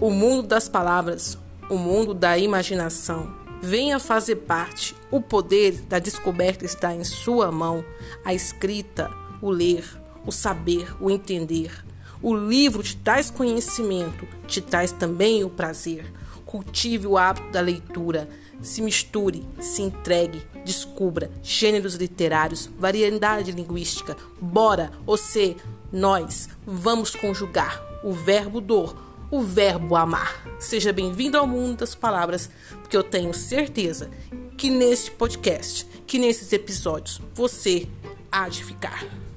O mundo das palavras, o mundo da imaginação. Venha fazer parte. O poder da descoberta está em sua mão. A escrita, o ler, o saber, o entender. O livro te traz conhecimento, te traz também o prazer. Cultive o hábito da leitura. Se misture, se entregue, descubra gêneros literários, variedade linguística. Bora, você, nós, vamos conjugar o verbo dor, o verbo amar. Seja bem-vindo ao mundo das palavras, porque eu tenho certeza que neste podcast, que nesses episódios, você há de ficar.